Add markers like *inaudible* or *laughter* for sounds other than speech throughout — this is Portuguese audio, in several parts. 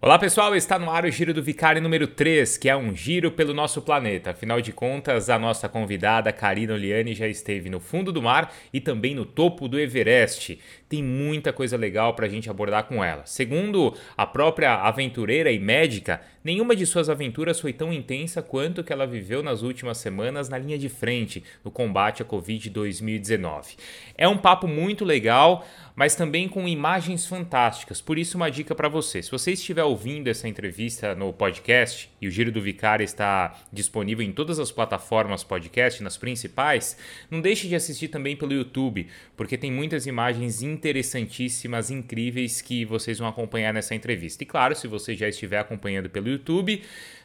Olá pessoal, está no ar o Giro do Vicário número 3, que é um giro pelo nosso planeta. Afinal de contas, a nossa convidada Karina Oliani já esteve no fundo do mar e também no topo do Everest. Tem muita coisa legal para a gente abordar com ela. Segundo a própria aventureira e médica, nenhuma de suas aventuras foi tão intensa quanto que ela viveu nas últimas semanas na linha de frente no combate à Covid 2019. É um papo muito legal, mas também com imagens fantásticas. Por isso, uma dica para você: se você estiver ouvindo essa entrevista no podcast, e o Giro do Vicário está disponível em todas as plataformas podcast, nas principais, não deixe de assistir também pelo YouTube, porque tem muitas imagens interessantíssimas, incríveis que vocês vão acompanhar nessa entrevista. E claro, se você já estiver acompanhando pelo YouTube,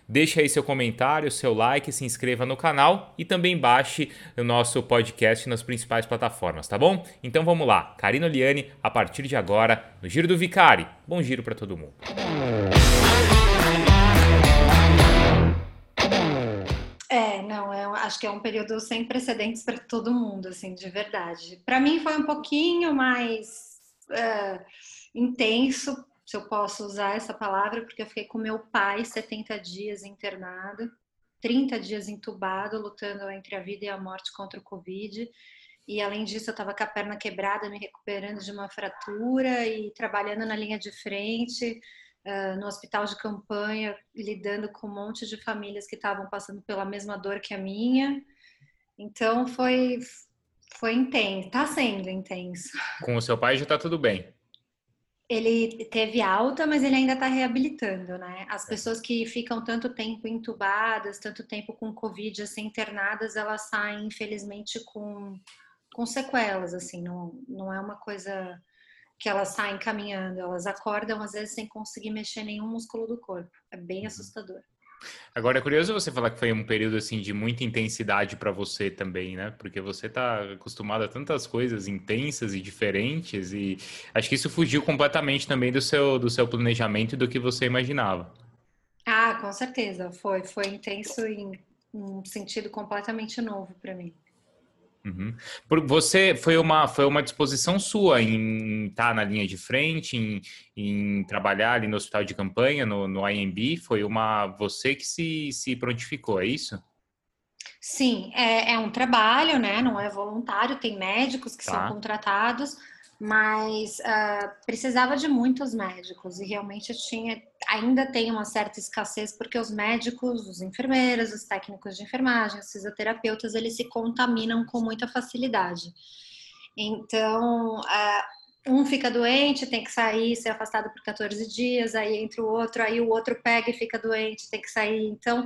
Deixe aí seu comentário, seu like, se inscreva no canal e também baixe o nosso podcast nas principais plataformas, tá bom? Então vamos lá, Karina Liane, a partir de agora, no Giro do Vicari. Bom giro para todo mundo. É, não, eu acho que é um período sem precedentes para todo mundo, assim, de verdade. Para mim foi um pouquinho mais uh, intenso, se eu posso usar essa palavra, porque eu fiquei com meu pai 70 dias internado, 30 dias entubado, lutando entre a vida e a morte contra o Covid. E além disso, eu estava com a perna quebrada, me recuperando de uma fratura e trabalhando na linha de frente, uh, no hospital de campanha, lidando com um monte de famílias que estavam passando pela mesma dor que a minha. Então foi foi intenso, está sendo intenso. Com o seu pai já está tudo bem ele teve alta, mas ele ainda está reabilitando, né? As é. pessoas que ficam tanto tempo entubadas, tanto tempo com Covid, assim, internadas, elas saem, infelizmente, com, com sequelas, assim, não, não é uma coisa que elas saem caminhando, elas acordam, às vezes, sem conseguir mexer nenhum músculo do corpo. É bem uhum. assustador. Agora é curioso você falar que foi um período assim de muita intensidade para você também, né? Porque você está acostumado a tantas coisas intensas e diferentes e acho que isso fugiu completamente também do seu do seu planejamento e do que você imaginava. Ah, com certeza, foi foi intenso em um sentido completamente novo para mim. Uhum. Você foi uma foi uma disposição sua em estar tá na linha de frente, em, em trabalhar ali no hospital de campanha, no, no IMB, foi uma você que se, se prontificou, é isso? Sim, é, é um trabalho, né? Não é voluntário, tem médicos que tá. são contratados, mas uh, precisava de muitos médicos e realmente tinha, ainda tem uma certa escassez porque os médicos, os enfermeiros, os técnicos de enfermagem, os fisioterapeutas, eles se contaminam com muita facilidade. Então, uh, um fica doente, tem que sair, ser afastado por 14 dias, aí entra o outro, aí o outro pega e fica doente, tem que sair. Então,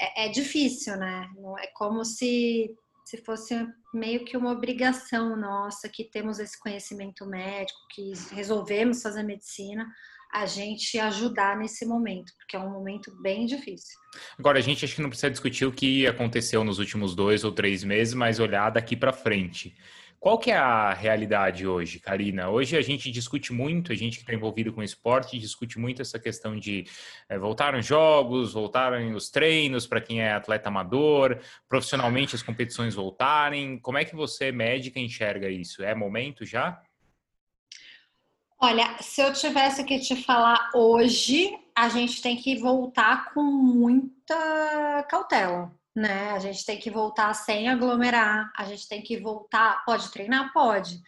é, é difícil, né? É como se se fosse meio que uma obrigação nossa, que temos esse conhecimento médico, que resolvemos fazer medicina, a gente ajudar nesse momento, porque é um momento bem difícil. Agora, a gente acho que não precisa discutir o que aconteceu nos últimos dois ou três meses, mas olhar daqui para frente. Qual que é a realidade hoje, Karina? Hoje a gente discute muito, a gente que está envolvido com esporte, discute muito essa questão de é, voltaram os jogos, voltaram os treinos para quem é atleta amador, profissionalmente as competições voltarem. Como é que você, médica, enxerga isso? É momento já? Olha, se eu tivesse que te falar hoje, a gente tem que voltar com muita cautela né? A gente tem que voltar sem aglomerar, a gente tem que voltar. Pode treinar? Pode.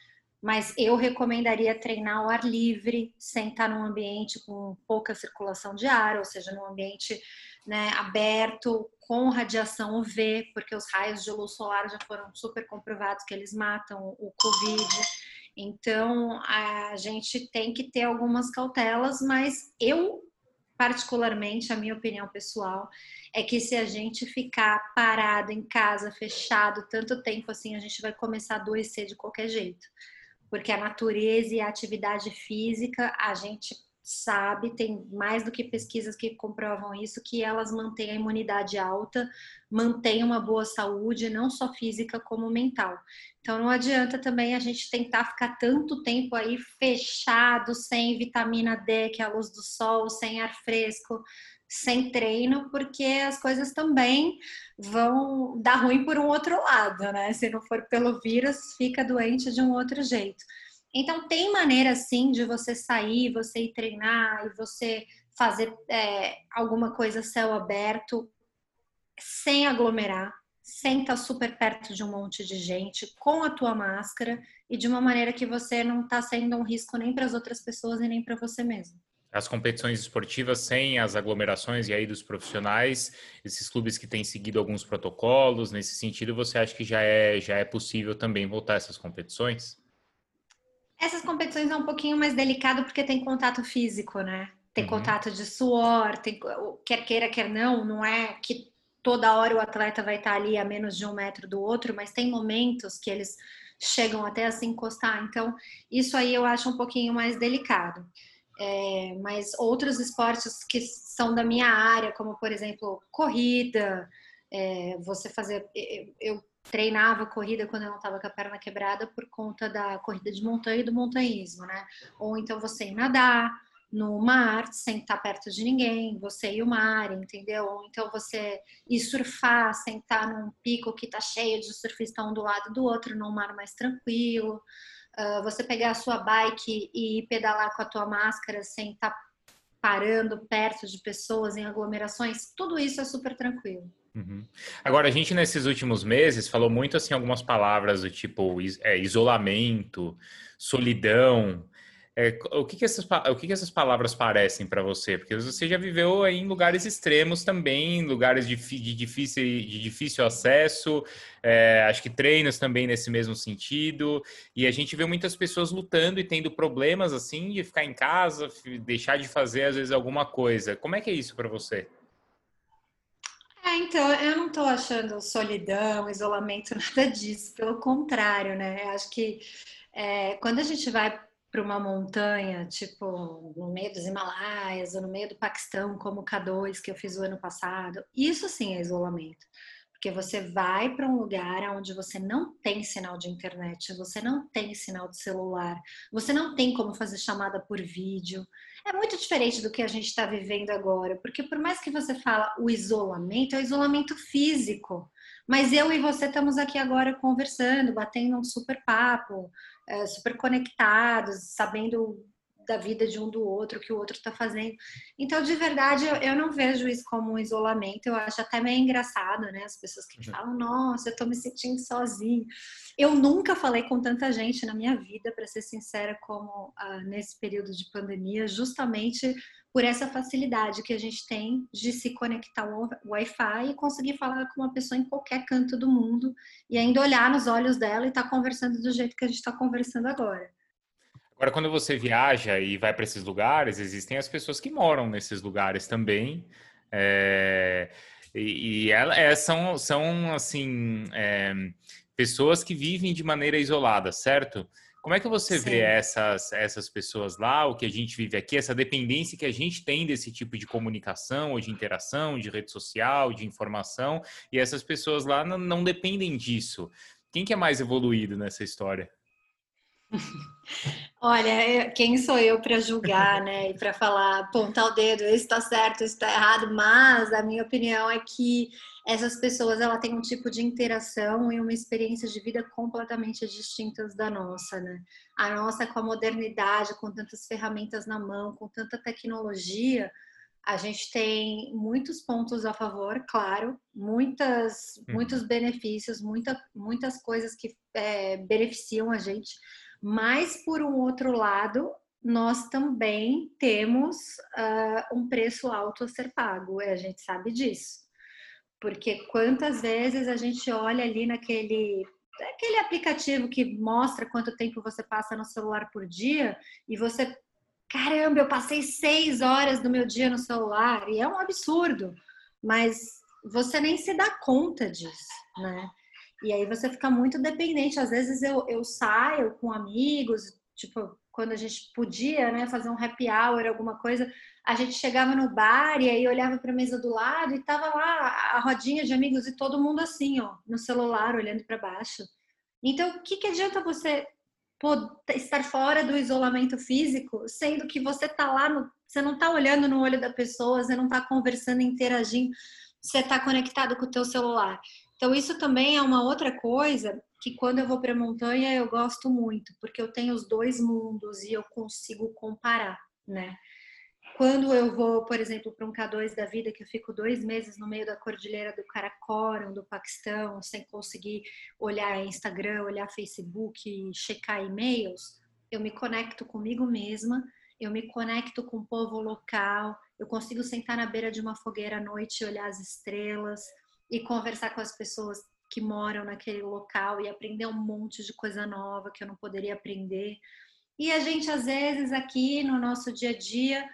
Mas eu recomendaria treinar ao ar livre, sem estar num ambiente com pouca circulação de ar, ou seja, num ambiente né, aberto, com radiação UV, porque os raios de luz solar já foram super comprovados que eles matam o Covid. Então, a gente tem que ter algumas cautelas, mas eu, particularmente, a minha opinião pessoal, é que se a gente ficar parado em casa, fechado tanto tempo assim, a gente vai começar a adoecer de qualquer jeito. Porque a natureza e a atividade física, a gente sabe, tem mais do que pesquisas que comprovam isso, que elas mantêm a imunidade alta, mantêm uma boa saúde, não só física como mental. Então não adianta também a gente tentar ficar tanto tempo aí fechado, sem vitamina D, que é a luz do sol, sem ar fresco, sem treino, porque as coisas também vão dar ruim por um outro lado, né? Se não for pelo vírus, fica doente de um outro jeito. Então, tem maneira sim de você sair, você ir treinar e você fazer é, alguma coisa céu aberto sem aglomerar, sem estar super perto de um monte de gente, com a tua máscara e de uma maneira que você não está sendo um risco nem para as outras pessoas e nem para você mesmo as competições esportivas sem as aglomerações e aí dos profissionais, esses clubes que têm seguido alguns protocolos, nesse sentido, você acha que já é, já é possível também voltar a essas competições? Essas competições é um pouquinho mais delicado porque tem contato físico, né? Tem uhum. contato de suor, tem, quer queira, quer não, não é que toda hora o atleta vai estar ali a menos de um metro do outro, mas tem momentos que eles chegam até a se encostar. Então, isso aí eu acho um pouquinho mais delicado. É, mas outros esportes que são da minha área, como por exemplo corrida, é, você fazer. Eu, eu, treinava corrida quando eu não estava com a perna quebrada por conta da corrida de montanha e do montanhismo, né? Ou então você ir nadar no mar sem estar perto de ninguém, você e o mar, entendeu? Ou então você ir surfar sem estar num pico que está cheio de surfistas um do lado do outro, num mar mais tranquilo. Uh, você pegar a sua bike e pedalar com a tua máscara sem estar parando perto de pessoas em aglomerações, tudo isso é super tranquilo. Uhum. Agora, a gente nesses últimos meses falou muito assim algumas palavras do tipo é, isolamento, solidão, é, o, que, que, essas, o que, que essas palavras parecem para você? Porque você já viveu aí em lugares extremos também, lugares de, de, difícil, de difícil acesso, é, acho que treinos também nesse mesmo sentido, e a gente vê muitas pessoas lutando e tendo problemas assim de ficar em casa, deixar de fazer às vezes alguma coisa. Como é que é isso para você? Então, eu não estou achando solidão, isolamento, *laughs* nada disso, pelo contrário, né? Acho que é, quando a gente vai para uma montanha, tipo no meio dos Himalaias ou no meio do Paquistão, como o K2 que eu fiz o ano passado, isso sim é isolamento. Porque você vai para um lugar onde você não tem sinal de internet, você não tem sinal de celular, você não tem como fazer chamada por vídeo. É muito diferente do que a gente está vivendo agora, porque por mais que você fala o isolamento, é o isolamento físico. Mas eu e você estamos aqui agora conversando, batendo um super papo, é, super conectados, sabendo da vida de um do outro, o que o outro está fazendo. Então, de verdade, eu, eu, não vejo isso como um isolamento. Eu acho até meio engraçado, né? As pessoas que uhum. falam, nossa, eu estou me sentindo sozinho. Eu nunca falei com tanta gente na minha vida, para ser sincera, como ah, nesse período de pandemia, justamente por essa facilidade que a gente tem de se conectar ao Wi-Fi e conseguir falar com uma pessoa em qualquer canto do mundo e ainda olhar nos olhos dela e estar tá conversando do jeito que a gente está conversando agora. Agora, quando você viaja e vai para esses lugares, existem as pessoas que moram nesses lugares também. É, e, e elas é, são, são, assim, é, pessoas que vivem de maneira isolada, certo? Como é que você Sim. vê essas, essas pessoas lá, o que a gente vive aqui, essa dependência que a gente tem desse tipo de comunicação ou de interação, de rede social, de informação, e essas pessoas lá não, não dependem disso? Quem que é mais evoluído nessa história? *laughs* Olha, quem sou eu para julgar, né? E para falar, apontar o dedo, isso está certo, isso está errado, mas a minha opinião é que essas pessoas ela têm um tipo de interação e uma experiência de vida completamente distintas da nossa, né? A nossa com a modernidade, com tantas ferramentas na mão, com tanta tecnologia, a gente tem muitos pontos a favor, claro, muitas, uhum. muitos benefícios, muita, muitas coisas que é, beneficiam a gente, mas por um outro lado, nós também temos uh, um preço alto a ser pago, e a gente sabe disso. Porque quantas vezes a gente olha ali naquele aquele aplicativo que mostra quanto tempo você passa no celular por dia e você, caramba, eu passei seis horas do meu dia no celular e é um absurdo, mas você nem se dá conta disso, né? E aí você fica muito dependente. Às vezes eu, eu saio com amigos, tipo, quando a gente podia, né, fazer um happy hour, alguma coisa, a gente chegava no bar e aí olhava para a mesa do lado e tava lá a rodinha de amigos e todo mundo assim, ó, no celular, olhando para baixo. Então, o que, que adianta você estar fora do isolamento físico, sendo que você tá lá, no, você não tá olhando no olho da pessoa, você não tá conversando, interagindo, você tá conectado com o teu celular. Então, isso também é uma outra coisa que quando eu vou para a montanha eu gosto muito, porque eu tenho os dois mundos e eu consigo comparar, né? Quando eu vou, por exemplo, para um K2 da vida, que eu fico dois meses no meio da cordilheira do Karakoram, do Paquistão, sem conseguir olhar Instagram, olhar Facebook, checar e-mails, eu me conecto comigo mesma, eu me conecto com o povo local, eu consigo sentar na beira de uma fogueira à noite e olhar as estrelas e conversar com as pessoas que moram naquele local e aprender um monte de coisa nova que eu não poderia aprender. E a gente, às vezes, aqui no nosso dia a dia,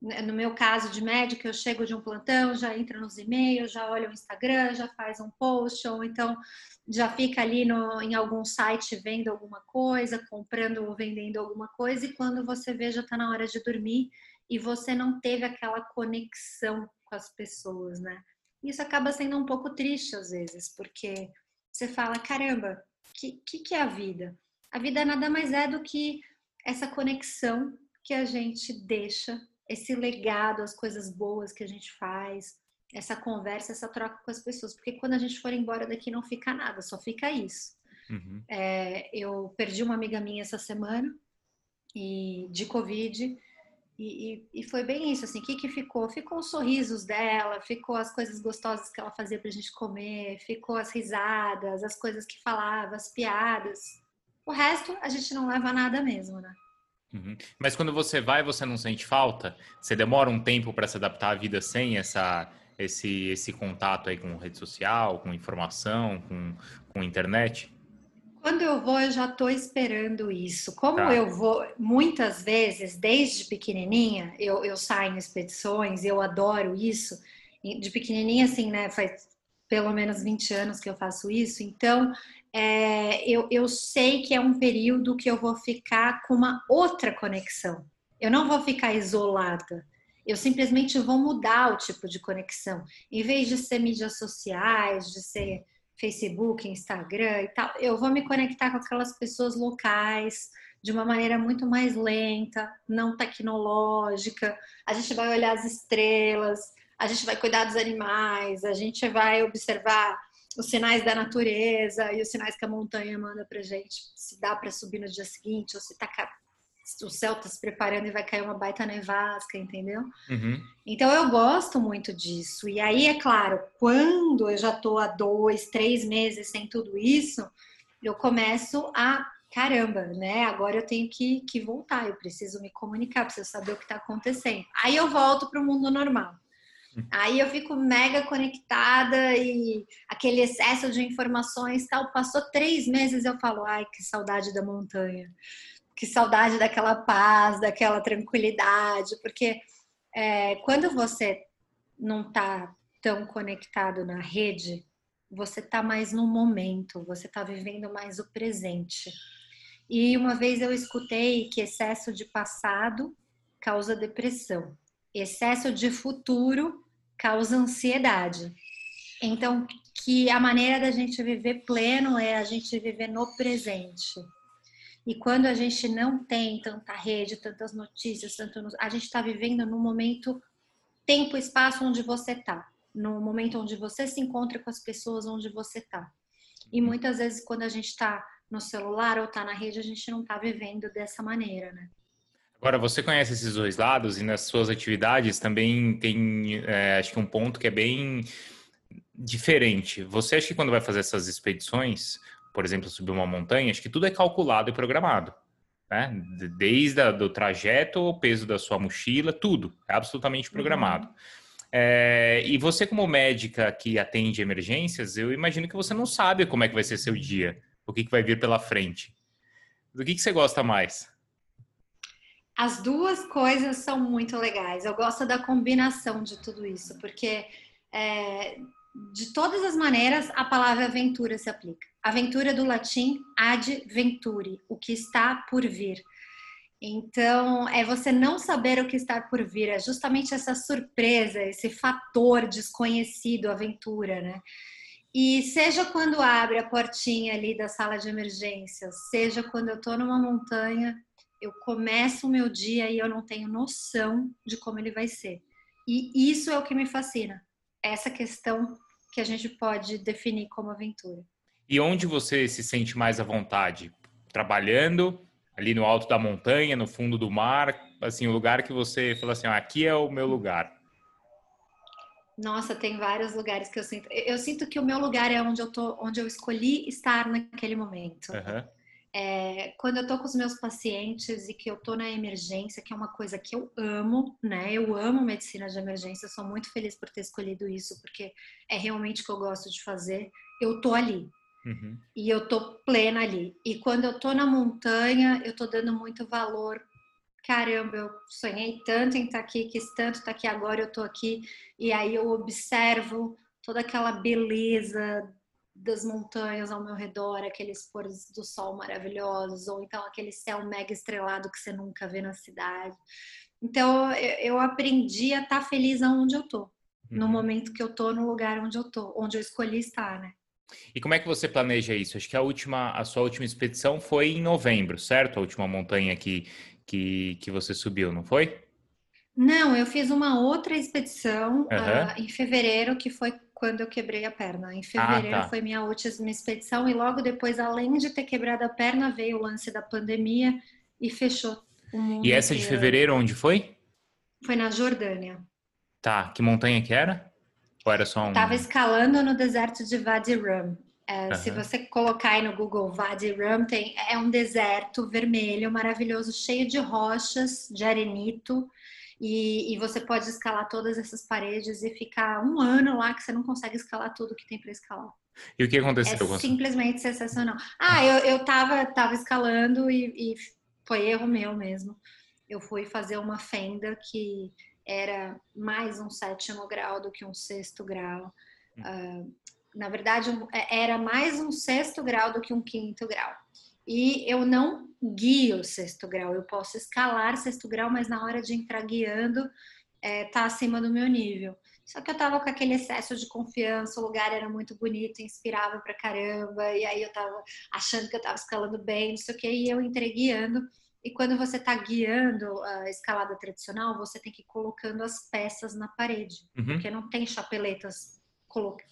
né, no meu caso de médico, eu chego de um plantão, já entra nos e-mails, já olha o Instagram, já faz um post, ou então já fica ali no, em algum site vendo alguma coisa, comprando ou vendendo alguma coisa, e quando você vê, já está na hora de dormir e você não teve aquela conexão com as pessoas, né? Isso acaba sendo um pouco triste às vezes, porque você fala, caramba, o que, que, que é a vida? A vida nada mais é do que essa conexão que a gente deixa esse legado, as coisas boas que a gente faz, essa conversa, essa troca com as pessoas. Porque quando a gente for embora daqui não fica nada, só fica isso. Uhum. É, eu perdi uma amiga minha essa semana e de Covid. E, e, e, foi bem isso, assim, o que, que ficou? Ficou os sorrisos dela, ficou as coisas gostosas que ela fazia pra gente comer, ficou as risadas, as coisas que falava, as piadas. O resto a gente não leva nada mesmo, né? Uhum. Mas quando você vai, você não sente falta? Você demora um tempo para se adaptar à vida sem essa, esse, esse contato aí com rede social, com informação, com, com internet? Quando eu vou, eu já estou esperando isso. Como tá. eu vou, muitas vezes, desde pequenininha, eu, eu saio em expedições, eu adoro isso. De pequenininha, assim, né? Faz pelo menos 20 anos que eu faço isso. Então, é, eu, eu sei que é um período que eu vou ficar com uma outra conexão. Eu não vou ficar isolada. Eu simplesmente vou mudar o tipo de conexão. Em vez de ser mídias sociais, de ser Facebook, Instagram e tal, eu vou me conectar com aquelas pessoas locais de uma maneira muito mais lenta, não tecnológica. A gente vai olhar as estrelas, a gente vai cuidar dos animais, a gente vai observar os sinais da natureza e os sinais que a montanha manda pra gente, se dá para subir no dia seguinte, ou se tá o céu tá se preparando e vai cair uma baita nevasca, entendeu? Uhum. Então eu gosto muito disso. E aí, é claro, quando eu já tô há dois, três meses sem tudo isso, eu começo a caramba, né? Agora eu tenho que, que voltar, eu preciso me comunicar, preciso saber o que está acontecendo. Aí eu volto para o mundo normal. Aí eu fico mega conectada e aquele excesso de informações tal. Passou três meses eu falo, ai, que saudade da montanha, que saudade daquela paz, daquela tranquilidade, porque é, quando você não tá tão conectado na rede, você tá mais no momento, você tá vivendo mais o presente. E uma vez eu escutei que excesso de passado causa depressão, excesso de futuro causa ansiedade. Então, que a maneira da gente viver pleno é a gente viver no presente. E quando a gente não tem tanta rede, tantas notícias, tanto a gente está vivendo no momento, tempo, espaço onde você está, no momento onde você se encontra com as pessoas onde você está. E muitas vezes quando a gente está no celular ou está na rede, a gente não está vivendo dessa maneira, né? Agora, você conhece esses dois lados e nas suas atividades também tem, é, acho que um ponto que é bem diferente. Você acha que quando vai fazer essas expedições, por exemplo, subir uma montanha, acho que tudo é calculado e programado. Né? Desde o do trajeto, o peso da sua mochila, tudo é absolutamente programado. Uhum. É, e você, como médica que atende emergências, eu imagino que você não sabe como é que vai ser seu dia, o que, que vai vir pela frente. Do que, que você gosta mais? As duas coisas são muito legais. Eu gosto da combinação de tudo isso, porque é, de todas as maneiras a palavra aventura se aplica. Aventura do latim ad venturi, o que está por vir. Então, é você não saber o que está por vir, é justamente essa surpresa, esse fator desconhecido, aventura, né? E seja quando abre a portinha ali da sala de emergências, seja quando eu estou numa montanha eu começo o meu dia e eu não tenho noção de como ele vai ser. E isso é o que me fascina. Essa questão que a gente pode definir como aventura. E onde você se sente mais à vontade? Trabalhando ali no alto da montanha, no fundo do mar, assim, o lugar que você fala assim, ah, aqui é o meu lugar. Nossa, tem vários lugares que eu sinto. Eu sinto que o meu lugar é onde eu tô, onde eu escolhi estar naquele momento. Uhum. É, quando eu tô com os meus pacientes e que eu tô na emergência, que é uma coisa que eu amo, né? Eu amo medicina de emergência, sou muito feliz por ter escolhido isso, porque é realmente o que eu gosto de fazer. Eu tô ali. Uhum. E eu tô plena ali. E quando eu tô na montanha, eu tô dando muito valor caramba, eu sonhei tanto em estar aqui, quis tanto estar aqui, agora eu estou aqui. E aí eu observo toda aquela beleza das montanhas ao meu redor, aqueles pôres do sol maravilhosos, ou então aquele céu mega estrelado que você nunca vê na cidade. Então eu aprendi a estar feliz aonde eu tô, uhum. no momento que eu tô, no lugar onde eu tô, onde eu escolhi estar, né? E como é que você planeja isso? Acho que a última, a sua última expedição foi em novembro, certo? A última montanha que que, que você subiu, não foi? Não, eu fiz uma outra expedição uhum. uh, em fevereiro, que foi quando eu quebrei a perna. Em fevereiro ah, tá. foi minha última expedição e logo depois, além de ter quebrado a perna, veio o lance da pandemia e fechou o mundo. E essa inteiro. de fevereiro onde foi? Foi na Jordânia. Tá, que montanha que era? Ou era só um... Tava escalando no deserto de Wadi Rum. É, uhum. Se você colocar aí no Google Wadi Rum, tem, é um deserto vermelho maravilhoso, cheio de rochas, de arenito, e, e, você pode escalar todas essas paredes e ficar um ano lá que você não consegue escalar tudo que tem para escalar. E o que aconteceu? É simplesmente sensacional. Ah, eu, eu tava, tava escalando e, e foi erro meu mesmo. Eu fui fazer uma fenda que era mais um sétimo grau do que um sexto grau. Uh, na verdade, é, era mais um sexto grau do que um quinto grau. E eu não guio o sexto grau, eu posso escalar sexto grau, mas na hora de entrar guiando, é, tá acima do meu nível. Só que eu tava com aquele excesso de confiança, o lugar era muito bonito, inspirava pra caramba, e aí eu tava achando que eu tava escalando bem, não sei o que, e eu entrei guiando. E quando você está guiando a escalada tradicional, você tem que ir colocando as peças na parede, uhum. porque não tem chapeletas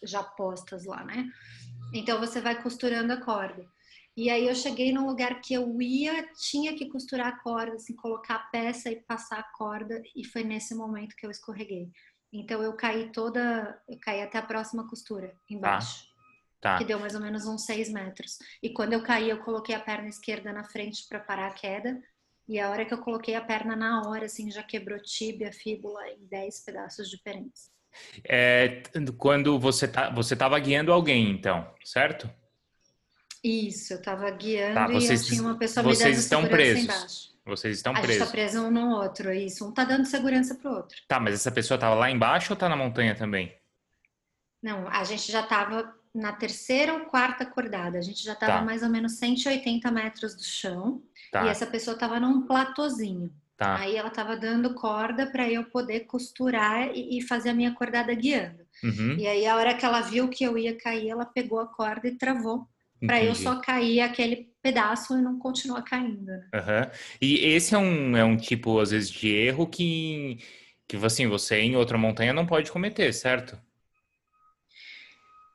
já postas lá, né? Então você vai costurando a corda. E aí eu cheguei num lugar que eu ia, tinha que costurar a corda, assim, colocar a peça e passar a corda, e foi nesse momento que eu escorreguei. Então eu caí toda, eu caí até a próxima costura, embaixo. Tá. Que deu mais ou menos uns seis metros. E quando eu caí, eu coloquei a perna esquerda na frente para parar a queda. E a hora que eu coloquei a perna na hora, assim, já quebrou tíbia, fíbula em dez pedaços diferentes. É, quando você tá, você estava guiando alguém, então, certo? Isso, eu estava guiando tá, vocês, e tinha uma pessoa me dando estão presos. embaixo. Vocês estão presos. A gente está preso um no outro, é isso. Um está dando segurança pro outro. Tá, mas essa pessoa estava lá embaixo ou está na montanha também? Não, a gente já estava na terceira ou quarta acordada. A gente já estava tá. mais ou menos 180 metros do chão. Tá. E essa pessoa estava num platôzinho. Tá. Aí ela estava dando corda para eu poder costurar e, e, fazer a minha cordada guiando. Uhum. E aí a hora que ela viu que eu ia cair, ela pegou a corda e travou para eu só cair aquele pedaço e não continuar caindo. Né? Uhum. E esse é um, é um tipo, às vezes, de erro que, que assim, você em outra montanha não pode cometer, certo?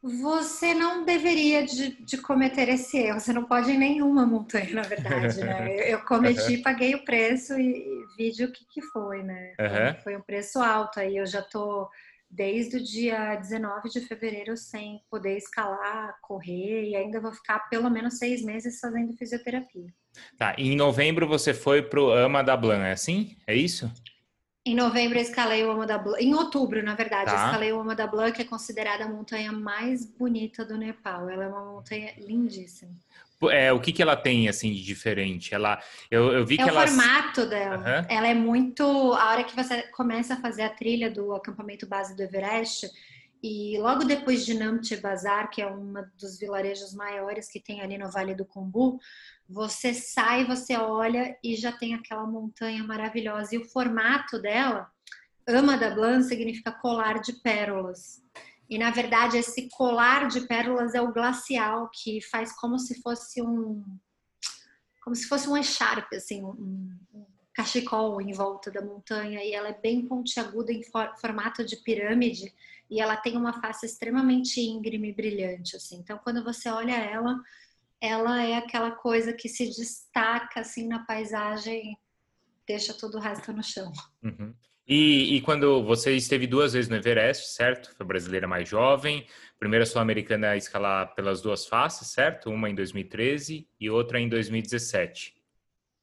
Você não deveria de, de, cometer esse erro. Você não pode em nenhuma montanha, na verdade, né? *laughs* Eu, cometi, uhum. paguei o preço e, e vi o que, que foi, né? Uhum. Foi um preço alto. Aí eu já tô desde o dia 19 de fevereiro sem poder escalar, correr e ainda vou ficar pelo menos seis meses fazendo fisioterapia. Tá. E em novembro você foi pro Ama da Blanc, é assim? É isso? Em novembro eu escalei o Ama da Blanc. Em outubro, na verdade, tá. eu escalei o Ama da Blanc, que é considerada a montanha mais bonita do Nepal. Ela é uma montanha lindíssima. É, o que, que ela tem assim de diferente? Ela, eu, eu vi é que ela. É o formato dela. Uhum. Ela é muito. A hora que você começa a fazer a trilha do acampamento base do Everest, e logo depois de Namche Bazar, que é um dos vilarejos maiores que tem ali no Vale do Kumbu, você sai, você olha e já tem aquela montanha maravilhosa. E o formato dela, Ama da Blanc, significa colar de pérolas. E na verdade, esse colar de pérolas é o glacial, que faz como se fosse um. Como se fosse um echarpe, assim, um, um cachecol em volta da montanha e ela é bem pontiaguda em formato de pirâmide e ela tem uma face extremamente íngreme e brilhante, assim. Então, quando você olha ela, ela é aquela coisa que se destaca assim na paisagem, deixa todo o resto no chão. Uhum. E, e, quando você esteve duas vezes no Everest, certo? Foi brasileira mais jovem, primeira sul-americana a escalar pelas duas faces, certo? Uma em 2013 e outra em 2017.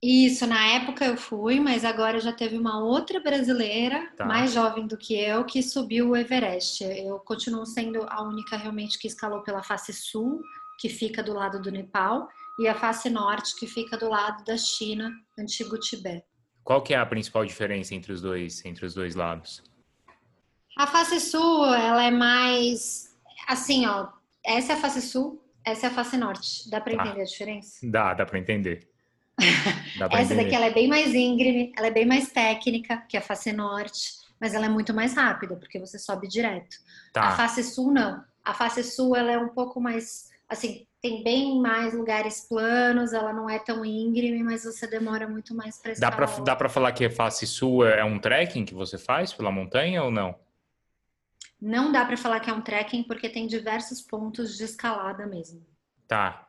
Isso, na época eu fui, mas agora já teve uma outra brasileira, tá. mais jovem do que eu, que subiu o Everest. Eu continuo sendo a única realmente que escalou pela face sul, que fica do lado do Nepal, e a face norte, que fica do lado da China, antigo Tibete. Qual que é a principal diferença entre os dois, entre os dois lados? A face sul, ela é mais assim, ó. Essa é a face sul, essa é a face norte. Dá para tá. entender a diferença? Dá, dá para entender. *laughs* Essa daqui ela é bem mais íngreme, ela é bem mais técnica que a face norte, mas ela é muito mais rápida, porque você sobe direto. Tá. A face sul não. A face sul ela é um pouco mais, assim, tem bem mais lugares planos, ela não é tão íngreme, mas você demora muito mais para Dá para dá para falar que a face sul é um trekking que você faz pela montanha ou não? Não dá para falar que é um trekking porque tem diversos pontos de escalada mesmo. Tá.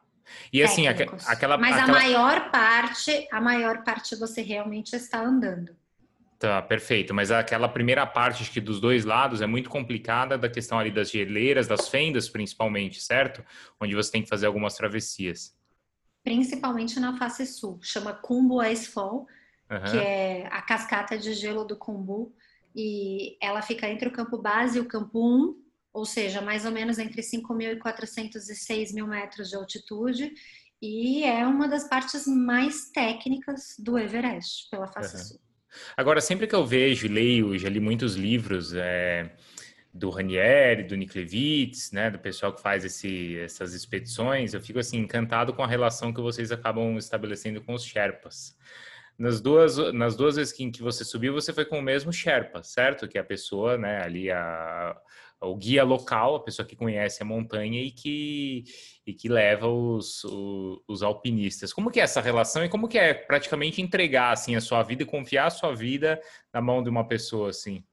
E assim, aquela. Mas aquela... a maior parte, a maior parte você realmente está andando. Tá, perfeito. Mas aquela primeira parte acho que dos dois lados é muito complicada da questão ali das geleiras, das fendas, principalmente, certo? Onde você tem que fazer algumas travessias. Principalmente na face sul. Chama Kumbu Icefall, uhum. que é a cascata de gelo do Kumbu. E ela fica entre o campo base e o campo 1 ou seja, mais ou menos entre 5.400 e 6.000 metros de altitude, e é uma das partes mais técnicas do Everest, pela face uhum. sul. Agora, sempre que eu vejo e leio, já li muitos livros é, do Ranieri, do Niklevitz, né, do pessoal que faz esse, essas expedições, eu fico assim encantado com a relação que vocês acabam estabelecendo com os Sherpas. Nas duas, nas duas vezes em que você subiu, você foi com o mesmo Sherpa, certo? Que é a pessoa, né, ali, a, o guia local, a pessoa que conhece a montanha e que, e que leva os, os, os, alpinistas. Como que é essa relação e como que é praticamente entregar assim a sua vida e confiar a sua vida na mão de uma pessoa assim?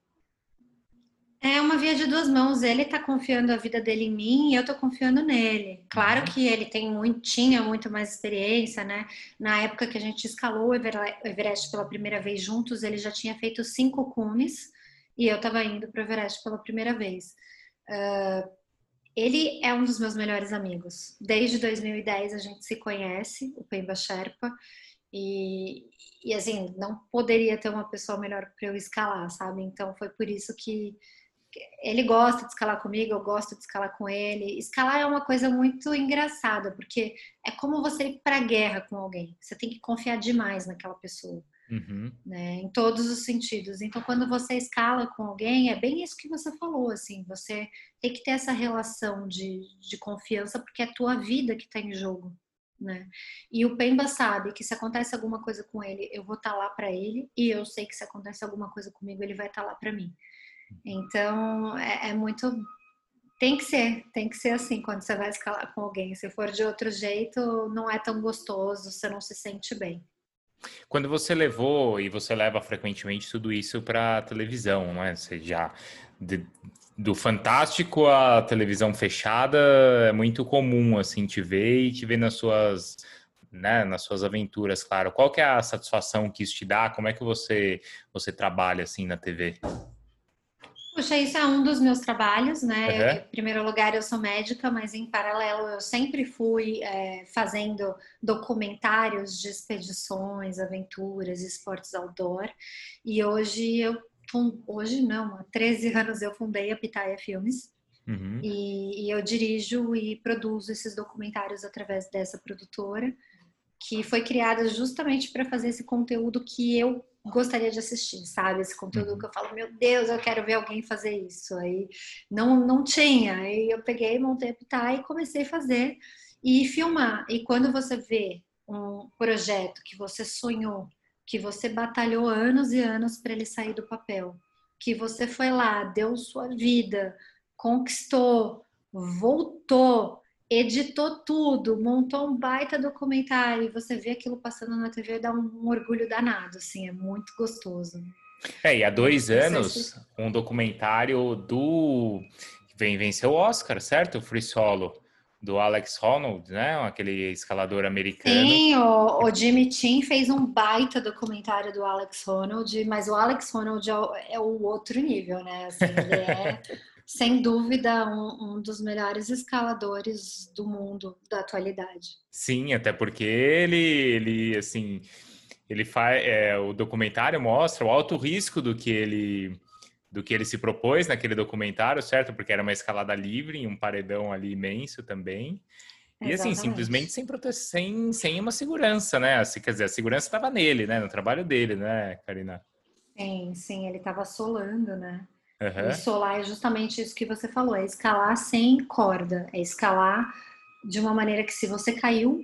É uma via de duas mãos. Ele está confiando a vida dele em mim e eu estou confiando nele. Claro uhum. que ele tem muito, tinha muito mais experiência, né? Na época que a gente escalou o Everest pela primeira vez juntos, ele já tinha feito cinco cumes e eu estava indo para o Everest pela primeira vez. Uh, ele é um dos meus melhores amigos. Desde 2010 a gente se conhece, o Pemba Sherpa, e, e assim, não poderia ter uma pessoa melhor para eu escalar, sabe? Então foi por isso que ele gosta de escalar comigo, eu gosto de escalar com ele. Escalar é uma coisa muito engraçada, porque é como você ir para guerra com alguém. Você tem que confiar demais naquela pessoa. Uhum. Né, em todos os sentidos. Então, quando você escala com alguém, é bem isso que você falou, assim, você tem que ter essa relação de, de confiança, porque é a tua vida que está em jogo, né? E o Pemba sabe que se acontece alguma coisa com ele, eu vou estar tá lá para ele, e eu sei que se acontece alguma coisa comigo, ele vai estar tá lá para mim. Então, é, é muito tem que ser, tem que ser assim quando você vai escalar com alguém. Se for de outro jeito, não é tão gostoso, você não se sente bem. Quando você levou e você leva frequentemente tudo isso para televisão, não é? Você já de, do fantástico à televisão fechada é muito comum assim te ver e te ver nas suas né, nas suas aventuras, claro. Qual que é a satisfação que isso te dá? Como é que você você trabalha assim na TV? Puxa, isso é um dos meus trabalhos, né? Uhum. Em primeiro lugar, eu sou médica, mas em paralelo eu sempre fui é, fazendo documentários de expedições, aventuras, esportes outdoor. E hoje eu hoje não, há 13 anos eu fundei a Pitaia Filmes. Uhum. E, e eu dirijo e produzo esses documentários através dessa produtora, que foi criada justamente para fazer esse conteúdo que eu gostaria de assistir, sabe? Esse conteúdo uhum. que eu falo, meu Deus, eu quero ver alguém fazer isso. Aí não, não tinha. Aí eu peguei, montei a Pitai e comecei a fazer e filmar. E quando você vê um projeto que você sonhou, que você batalhou anos e anos para ele sair do papel, que você foi lá, deu sua vida, conquistou, voltou editou tudo, montou um baita documentário e você vê aquilo passando na TV dá um orgulho danado, assim, é muito gostoso. É, e há dois anos, um documentário do. Vem venceu o Oscar, certo? O Free Solo, do Alex Honnold, né? Aquele escalador americano. Sim, o, o Jimmy Chin fez um baita documentário do Alex Honnold, mas o Alex Honnold é o, é o outro nível, né? Assim, ele é, *laughs* sem dúvida, um, um dos melhores escaladores do mundo da atualidade. Sim, até porque ele, ele assim ele faz é, o documentário mostra o alto risco do que ele do que ele se propôs naquele documentário, certo? Porque era uma escalada livre em um paredão ali imenso também. E assim, Exatamente. assim, simplesmente sem proteção, sem, sem uma segurança, né? Assim, quer dizer, a segurança estava nele, né? No trabalho dele, né, Karina? Sim, sim, ele estava solando, né? Uhum. E solar é justamente isso que você falou, é escalar sem corda, é escalar de uma maneira que se você caiu,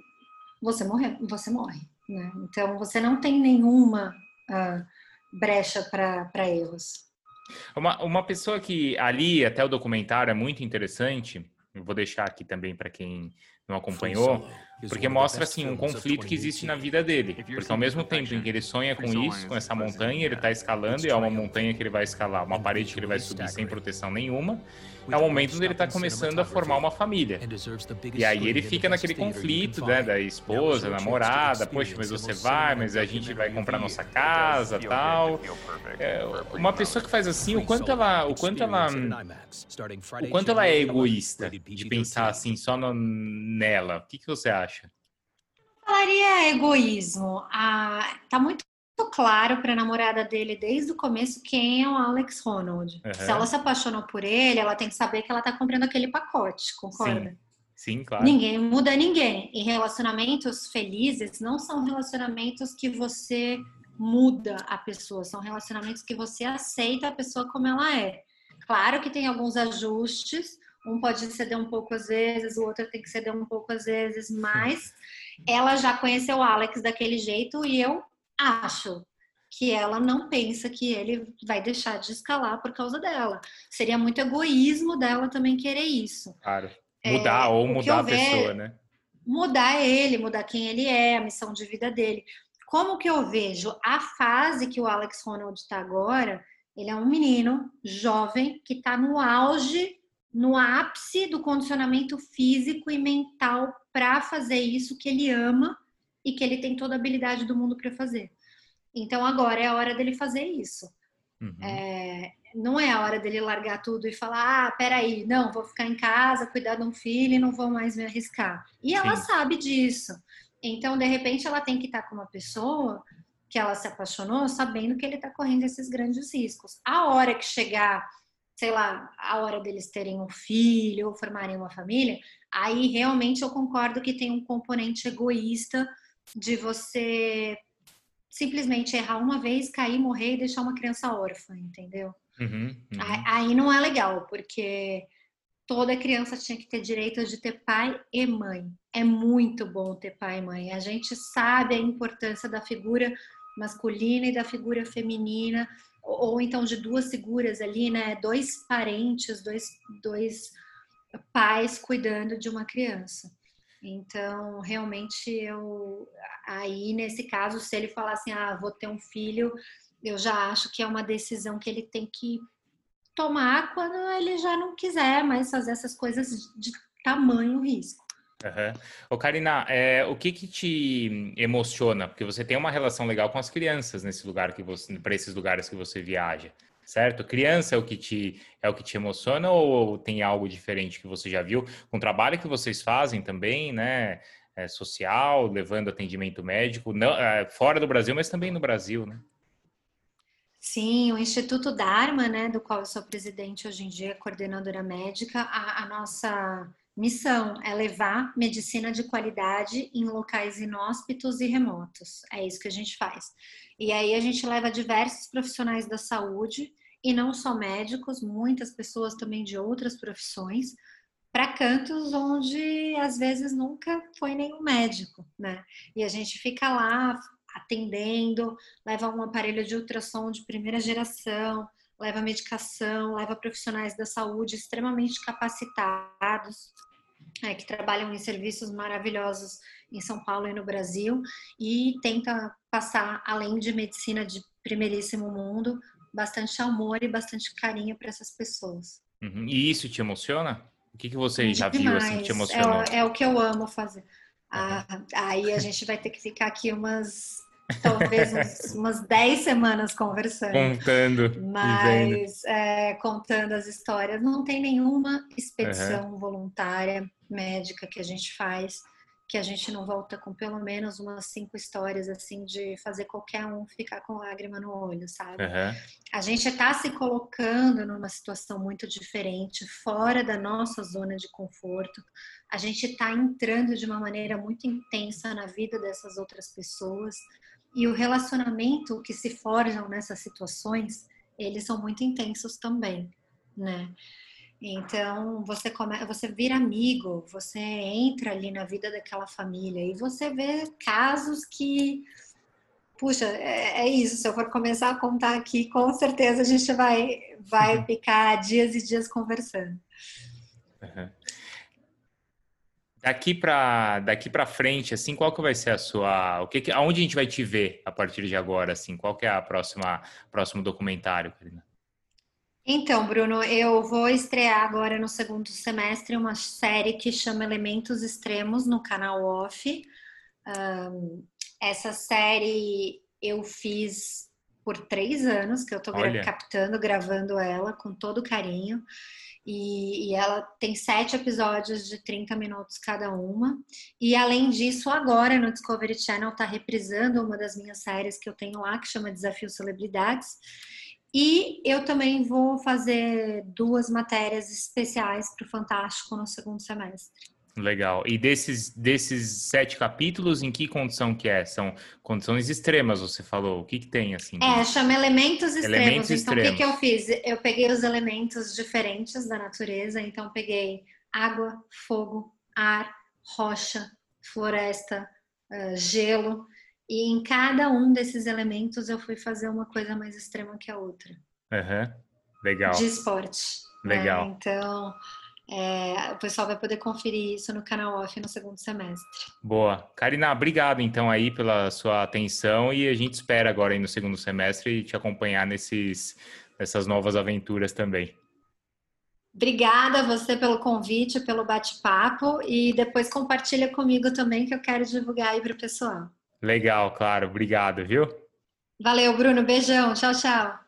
você morre, você morre. Né? Então, você não tem nenhuma uh, brecha para erros. Uma, uma pessoa que ali, até o documentário, é muito interessante, eu vou deixar aqui também para quem não acompanhou, porque mostra assim um conflito que existe na vida dele. Porque ao mesmo tempo em que ele sonha com isso, com essa montanha, ele está escalando e é uma montanha que ele vai escalar, uma parede que ele vai subir sem proteção nenhuma é o momento onde ele está começando a formar uma família. E aí ele fica naquele conflito, né, da esposa, namorada, poxa, mas você vai, mas a gente vai comprar nossa casa, tal. É, uma pessoa que faz assim, o quanto ela, o quanto ela, o quanto ela é egoísta de pensar assim só no, nela. O que, que você acha? Eu falaria egoísmo. Ah, tá muito claro para a namorada dele desde o começo quem é o Alex Ronald. Uhum. Se ela se apaixonou por ele, ela tem que saber que ela está comprando aquele pacote, concorda? Sim. Sim, claro. Ninguém muda ninguém. E relacionamentos felizes não são relacionamentos que você muda a pessoa, são relacionamentos que você aceita a pessoa como ela é. Claro que tem alguns ajustes, um pode ceder um pouco às vezes, o outro tem que ceder um pouco às vezes, mas ela já conheceu o Alex daquele jeito e eu acho que ela não pensa que ele vai deixar de escalar por causa dela. Seria muito egoísmo dela também querer isso. Claro. Mudar é, ou mudar a pessoa, né? Mudar ele, mudar quem ele é, a missão de vida dele. Como que eu vejo a fase que o Alex Ronald está agora? Ele é um menino jovem que está no auge, no ápice do condicionamento físico e mental para fazer isso que ele ama e que ele tem toda a habilidade do mundo para fazer. Então agora é a hora dele fazer isso. Uhum. É, não é a hora dele largar tudo e falar: ah, peraí, não, vou ficar em casa, cuidar de um filho e não vou mais me arriscar. E ela Sim. sabe disso. Então, de repente, ela tem que estar com uma pessoa que ela se apaixonou, sabendo que ele está correndo esses grandes riscos. A hora que chegar, sei lá, a hora deles terem um filho ou formarem uma família, aí realmente eu concordo que tem um componente egoísta de você simplesmente errar uma vez, cair, morrer e deixar uma criança órfã, entendeu? Uhum, uhum. Aí não é legal, porque toda criança tinha que ter direito de ter pai e mãe. É muito bom ter pai e mãe. A gente sabe a importância da figura masculina e da figura feminina, ou, então de duas figuras ali, né? Dois parentes, dois, dois pais cuidando de uma criança. Então, realmente, eu aí nesse caso, se ele falar assim, ah, vou ter um filho, eu já acho que é uma decisão que ele tem que tomar quando ele já não quiser mais fazer essas coisas de tamanho risco. Uhum. Ô, Karina, é, o que que te emociona? Porque você tem uma relação legal com as crianças nesse lugar que você, para esses lugares que você viaja certo? Criança é o que te é o que te emociona ou tem algo diferente que você já viu com o trabalho que vocês fazem também, né? É, social, levando atendimento médico, não, é, fora do Brasil, mas também no Brasil, né? Sim, o Instituto Dharma, né, do qual eu sou presidente hoje em dia, coordenadora médica, a, a nossa missão é levar medicina de qualidade em locais inóspitos e remotos. É isso que a gente faz. E aí a gente leva diversos profissionais da saúde e não só médicos, muitas pessoas também de outras profissões, para cantos onde às vezes nunca foi nenhum médico, né? E a gente fica lá atendendo, leva um aparelho de ultrassom de primeira geração, leva medicação, leva profissionais da saúde extremamente capacitados é, que trabalham em serviços maravilhosos em São Paulo e no Brasil e tenta passar, além de medicina de primeiríssimo mundo, bastante amor e bastante carinho para essas pessoas. Uhum. E isso te emociona? O que, que você já viu assim que te emocionou? É, é, o que eu amo fazer. Ah, aí a gente vai ter que ficar aqui umas talvez uns, umas 10 semanas conversando. Contando. Mas é, contando as histórias. Não tem nenhuma expedição uhum. voluntária médica que a gente faz que a gente não volta com pelo menos umas cinco histórias assim de fazer qualquer um ficar com lágrima no olho, sabe? Uhum. A gente está se colocando numa situação muito diferente, fora da nossa zona de conforto. A gente está entrando de uma maneira muito intensa na vida dessas outras pessoas e o relacionamento que se forjam nessas situações, eles são muito intensos também, né? Então, você come, você vira amigo, você entra ali na vida daquela família e você vê casos que puxa, é, é, isso. Se eu for começar a contar aqui, com certeza a gente vai, vai ficar dias e dias conversando. Uhum. Daqui para daqui para frente, assim, qual que vai ser a sua, o que, aonde a gente vai te ver a partir de agora, assim? Qual que é a próxima próximo documentário, Karina? Então, Bruno, eu vou estrear agora no segundo semestre uma série que chama Elementos Extremos no canal Off. Um, essa série eu fiz por três anos, que eu estou captando, gravando ela com todo carinho. E, e, ela tem sete episódios de 30 minutos cada uma. E além disso, agora no Discovery Channel está reprisando uma das minhas séries que eu tenho lá, que chama Desafio Celebridades. E eu também vou fazer duas matérias especiais para o Fantástico no segundo semestre. Legal. E desses, desses sete capítulos, em que condição que é? São condições extremas, você falou. O que, que tem, assim? É, chama elementos extremos. Elementos então, extremos. o que, que eu fiz? Eu peguei os elementos diferentes da natureza. Então, peguei água, fogo, ar, rocha, floresta, uh, gelo. E em cada um desses elementos eu fui fazer uma coisa mais extrema que a outra. Uhum. Legal. De esporte. Legal. Né? Então, é, o pessoal vai poder conferir isso no canal off no segundo semestre. Boa. Karina, obrigado então aí pela sua atenção e a gente espera agora aí no segundo semestre te acompanhar nesses, nessas novas aventuras também. Obrigada a você pelo convite, pelo bate-papo e depois compartilha comigo também que eu quero divulgar aí para o pessoal. Legal, claro. Obrigado, viu? Valeu, Bruno. Beijão. Tchau, tchau.